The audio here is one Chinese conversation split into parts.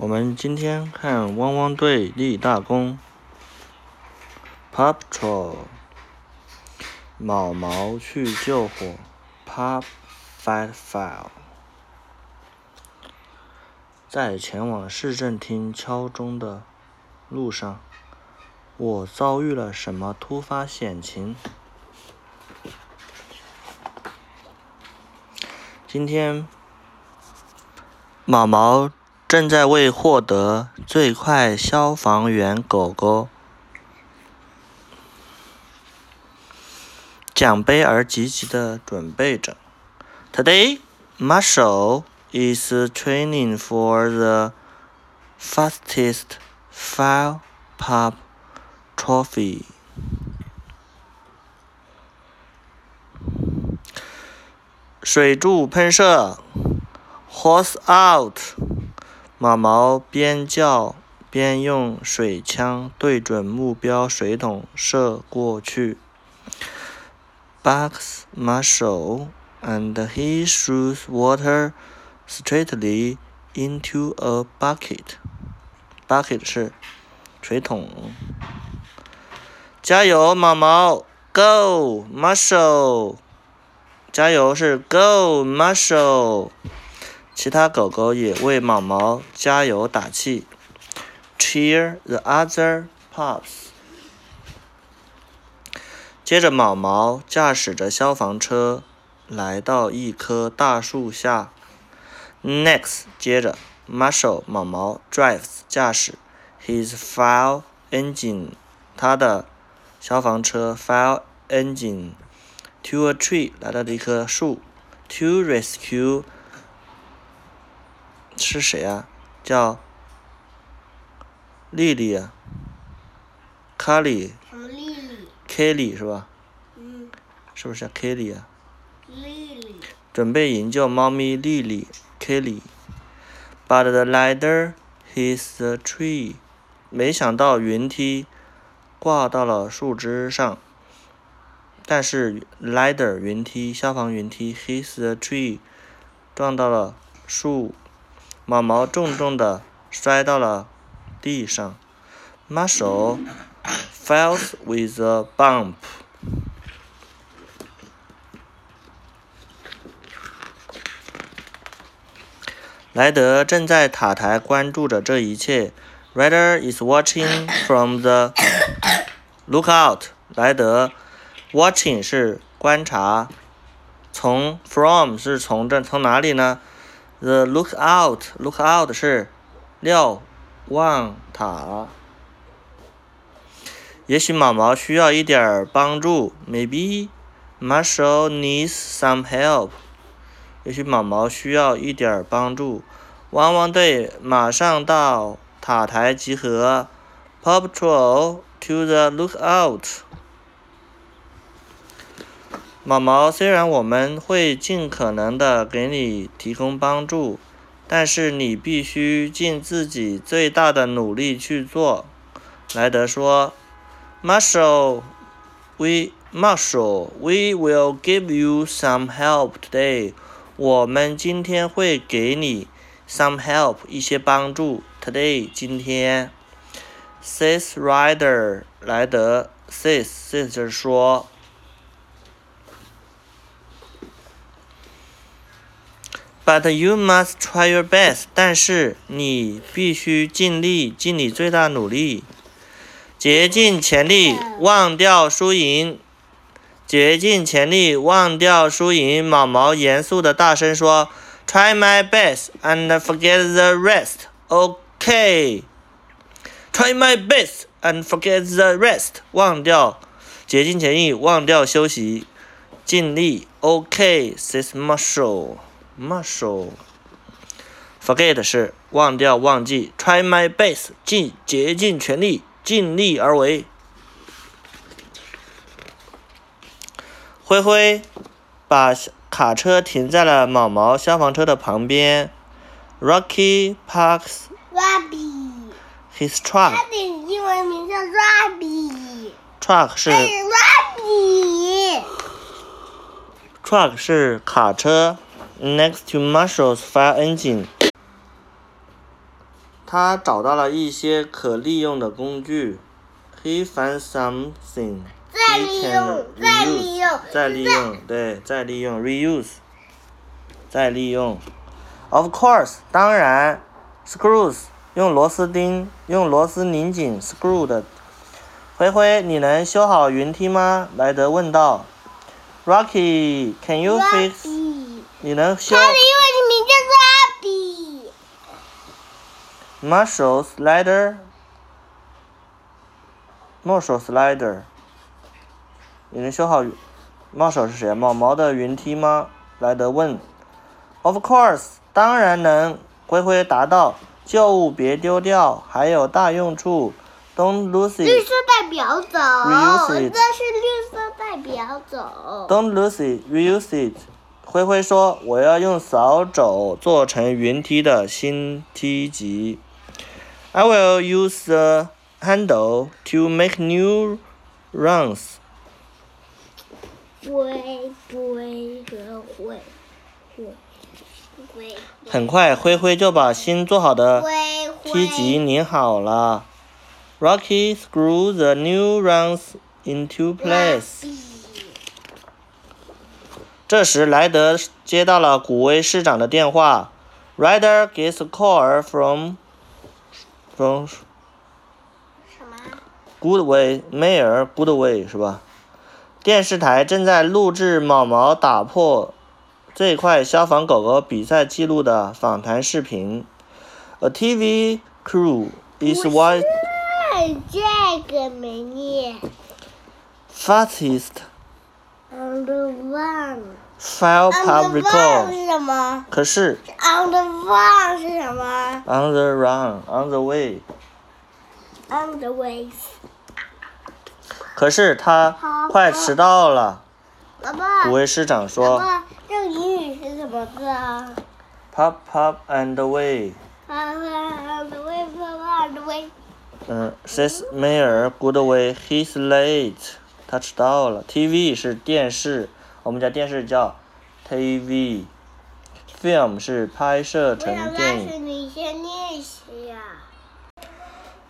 我们今天看汪汪队立大功。Paw Patrol，毛毛去救火。Paw fight fire。在前往市政厅敲钟的路上，我遭遇了什么突发险情？今天，毛毛。正在为获得最快消防员狗狗奖杯而积极的准备着。Today, Marshall is training for the fastest fire pop trophy. 水柱喷射，Horse out。 毛毛边叫边用水枪对准目标水桶射过去。Bugs Marshall and he shoots water straightly into a bucket. Bucket 是水桶。加油，毛毛！Go Marshall！加油是 Go Marshall！其他狗狗也为毛毛加油打气，cheer the other pups。接着，毛毛驾驶着消防车来到一棵大树下。Next，接着，Marshall 毛毛 drives 驾驶 his fire engine 他的消防车 fire engine to a tree 来到了一棵树，to rescue。是谁啊？叫丽丽啊，卡里，Kelly 是吧？嗯。是不是叫 Kelly 啊？丽丽。准备营救猫咪丽丽，Kelly。But the ladder hits the tree。没想到云梯挂到了树枝上。但是 ladder 云梯，消防云梯 hits the tree，撞到了树。毛毛重重的摔到了地上，Marshall falls with a bump。莱德正在塔台关注着这一切。，Rider is watching from the lookout。莱德，watching 是观察，从 from 是从这从哪里呢？The lookout, lookout 是瞭望塔。也许毛毛需要一点帮助。Maybe Marshall needs some help。也许毛毛需要一点帮助。汪汪队马上到塔台集合。Pop t r o l to the lookout。毛毛，虽然我们会尽可能的给你提供帮助，但是你必须尽自己最大的努力去做。莱德说：“Marshall, we Marshall, we will give you some help today。我们今天会给你 some help 一些帮助。Today 今天，says Ryder，莱德 says says 就是说。” But you must try your best. 但是你必须尽力，尽你最大努力，竭尽全力，忘掉输赢。竭尽全力，忘掉输赢。毛毛严肃的大声说：“Try my best and forget the rest. OK. Try my best and forget the rest. 忘掉，竭尽全力，忘掉休息，尽力。OK. Says Marshall. Muscle，forget 是忘掉、忘记。Try my best，尽竭尽全力、尽力而为。灰灰把卡车停在了毛毛消防车的旁边。Rocky parks his truck。他的英文名叫 Robbie。Truck 是。Truck 是卡车。Next to Marshall's fire engine。他找到了一些可利用的工具。He found something 再 he 利 can 用，再利 reuse 用，再利用，对，再利用，reuse，再利用。Of course，当然，screws 用螺丝钉，用螺丝拧紧 screw 的。灰灰，你能修好云梯吗？莱德问道。Rocky，can you fix？你能修他的英文名叫 Robbie。？Marshall slider。Marshall slider。你能修好？Marshall 是谁？毛毛的云梯吗？莱德问。Of course，当然能。灰灰答道。旧物别丢掉，还有大用处。Don't lose 绿 it. 绿色代表走，Reuse 这 it 是绿色代表走。Don't lose it. Reuse it. 灰灰说：“我要用扫帚做成云梯的新梯级。I will use the handle to make new runs. 灰灰和灰灰灰很快，灰灰就把新做好的梯级拧好了。Rocky screwed the new runs into place. 这时，莱德接到了古威市长的电话。Ryder gets a call from from 什么？Goodway Mayor Goodway 是吧？电视台正在录制毛毛打破最快消防狗狗比赛记录的访谈视频。A TV crew is what 是这个没念。fastest On the one。 file On pub the one record。是什么可是？On the one 是什么 on the run on the way， ？On the way。可是他快迟到了。爸爸。古威市长爸说爸，这个英语是什么字啊？ ，pop pop and way。啊，on the way，爸爸，on the way。嗯，says Mayor Goodway he's late， 他迟到了。TV 是电视，我们家电视叫 TV。Film 是拍摄成电影。你先练习啊。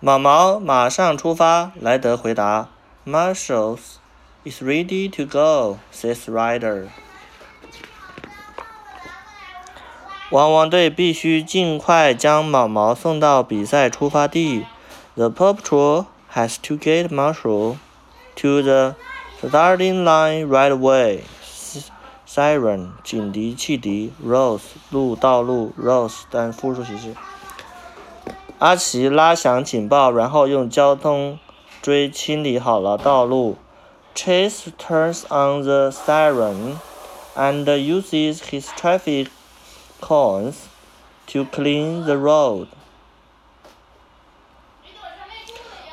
毛毛马上出发，莱德回答。Marshall is ready to go, says Ryder。汪汪队必须尽快将毛毛送到比赛出发地。The Paw Patrol has to get Marshall to the starting line right away. S- Siren 警笛、汽笛，Rose 路道路，Rose 但复数形式。阿奇拉响警报，然后用交通锥清理好了道路。Chase turns on the siren and uses his traffic cones to clean the road.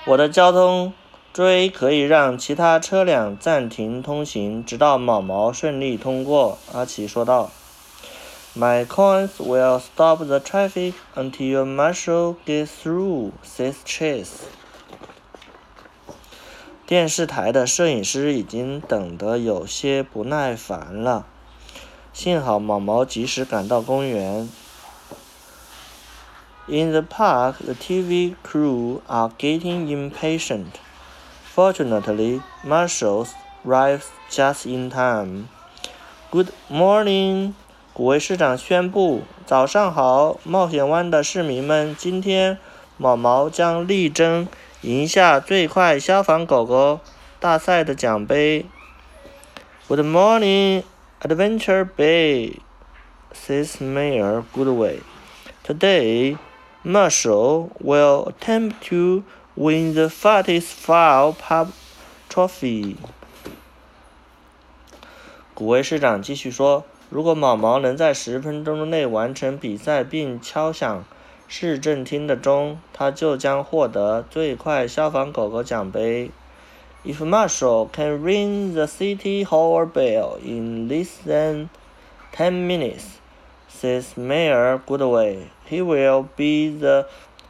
我的交通 锥可以让其他车辆暂停通行，直到毛毛顺利通过。阿奇说道。My coins will stop the traffic until Marshall gets through, says Chase. 电视台的摄影师已经等得有些不耐烦了。幸好毛毛及时赶到公园。In the park, the TV crew are getting impatient. Fortunately, Marshall arrives just in time. Good morning. 古威市长宣布：“早上好，冒险湾的市民们！今天，毛毛将力争赢下最快消防狗狗大赛的奖杯。” Good morning, Adventure Bay, says Mayor Goodway. Today, Marshall will attempt to win the fastest file pub trophy. 古威市长继续说。如果毛毛能在十分钟内完成比赛并敲响市政厅的钟，他就将获得最快消防狗狗奖杯。If Marshall can ring the city hall bell in less than ten minutes, says Mayor Goodway, he will be the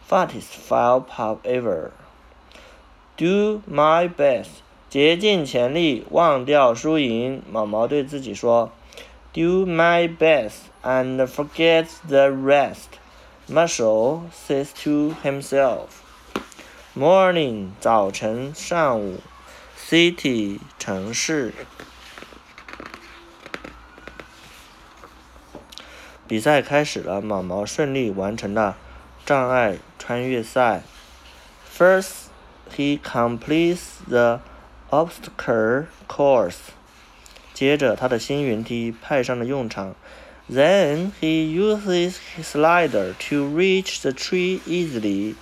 fastest file pup ever. Do my best，竭尽全力，忘掉输赢。毛毛对自己说。Do my best and forget the rest。 Marshall says to himself. Morning，早晨，上午。City，城市。比赛开始了，毛毛顺利完成了 障碍穿越赛。First, he completes the obstacle course. 接着，他的新云梯派上了用场。Then he uses his slider to reach the tree easily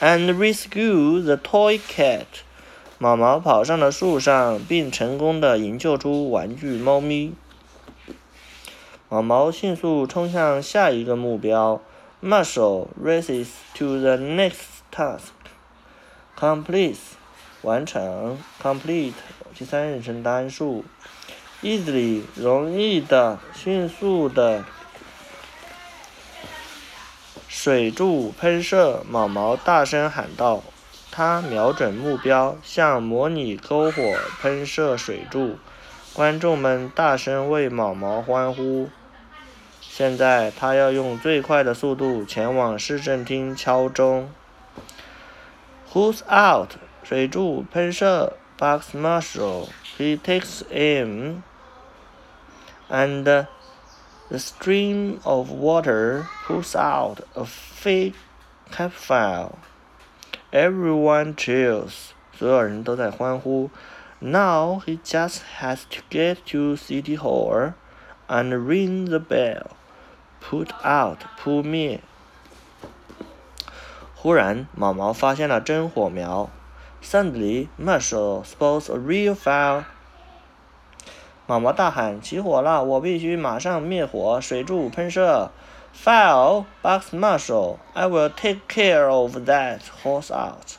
and rescue the toy cat. 毛毛跑上了树上，并成功的营救出玩具猫咪。毛毛迅速冲向下一个目标。Marshall races to the next task. Complete，完成。Complete，第三人称单数。Easily，容易的，迅速的。水柱喷射，毛毛大声喊道。他瞄准目标，向模拟篝火喷射水柱。观众们大声为毛毛欢呼。现在，他要用最快的速度前往市政厅敲钟。Who's out？水柱喷射，Bugs Marshall. He takes aim, and the stream of water pulls out a fake campfire. Everyone cheers. 所有人都在欢呼。Now he just has to get to City Hall and ring the bell. Put out 扑灭。忽然，毛毛发现了真火苗。Suddenly, Marshall spots a real fire. 毛毛大喊：“起火了！我必须马上灭火！”水柱喷射。Fire, Bugs Marshall. I will take care of that. Horse out.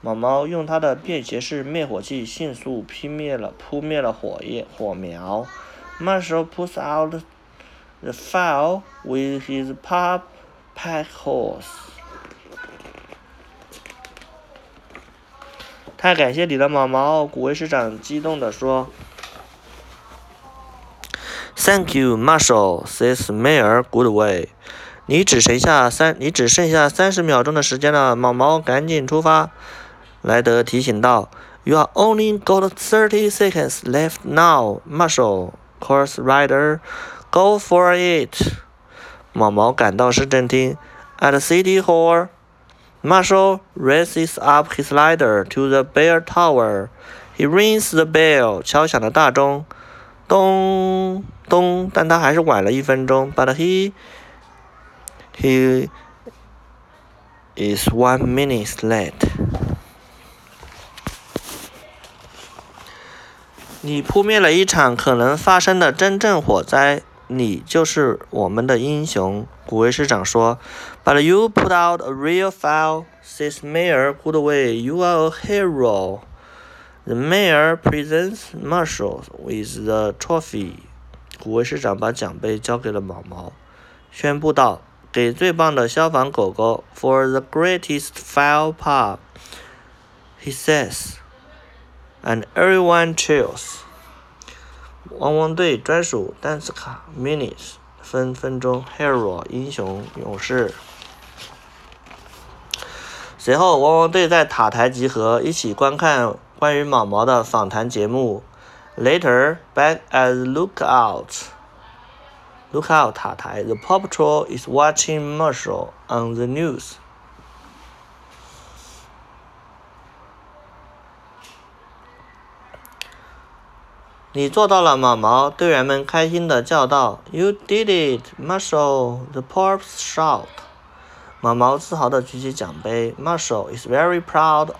毛毛用他的便携式灭火器迅速扑灭了扑灭了火焰火苗。Marshall puts out the fire with his pop pack horse. 太感谢你了，毛毛！古威市长激动地说。Thank you, Marshall," says Mayor Goodway. 你只剩下三，你只剩下三十秒钟的时间了，毛毛，赶紧出发！莱德提醒道。You are only got thirty seconds left now, Marshall. Course rider, go for it! 毛毛赶到市政厅，at City Hall. Marshall raises up his ladder to the bell tower. He rings the bell. 敲响了大钟，咚咚，但他还是晚了一分钟。But he he is one minute late. 你扑灭了一场可能发生的真正火灾。 你就是我们的英雄，古威市长说。But you put out a real fire, says Mayor Goodway. You are a hero. The mayor presents Marshall with the trophy. 古威市长把奖杯交给了毛毛，宣布道：“给最棒的消防狗狗，for the greatest fire pup,” he says, and everyone cheers. 汪汪队专属单词卡，minutes 分分钟，hero 英雄勇士。随后，汪汪队在塔台集合，一起观看关于毛毛的访谈节目。Later, back at lookout, lookout 塔台，the Paw Patrol is watching Marshall on the news. 你做到了，毛毛！队员们开心地叫道。“You did it, Marshall!” The pops shout. 毛毛自豪地举起奖杯。Marshall is very proud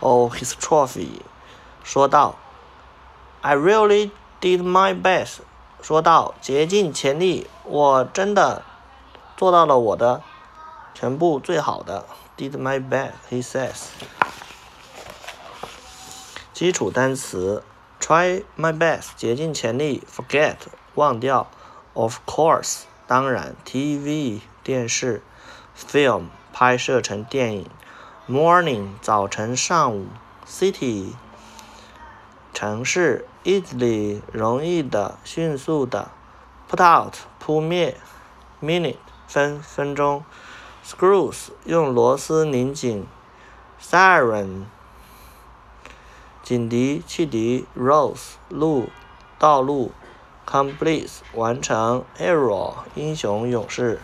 of his trophy. 说道：“I really did my best.” 说道：“竭尽全力，我真的做到了我的全部最好的。” Did my best, he says. 基础单词。Try my best，竭尽全力。Forget，忘掉。Of course，当然。TV，电视。Film，拍摄成电影。Morning，早晨、上午。City，城市。Easily，容易的、迅速的。Put out，扑灭。Minute，分分钟；screws 用螺丝拧紧；siren 警笛汽笛；roads 路道路；complete 完成 error 英雄勇士。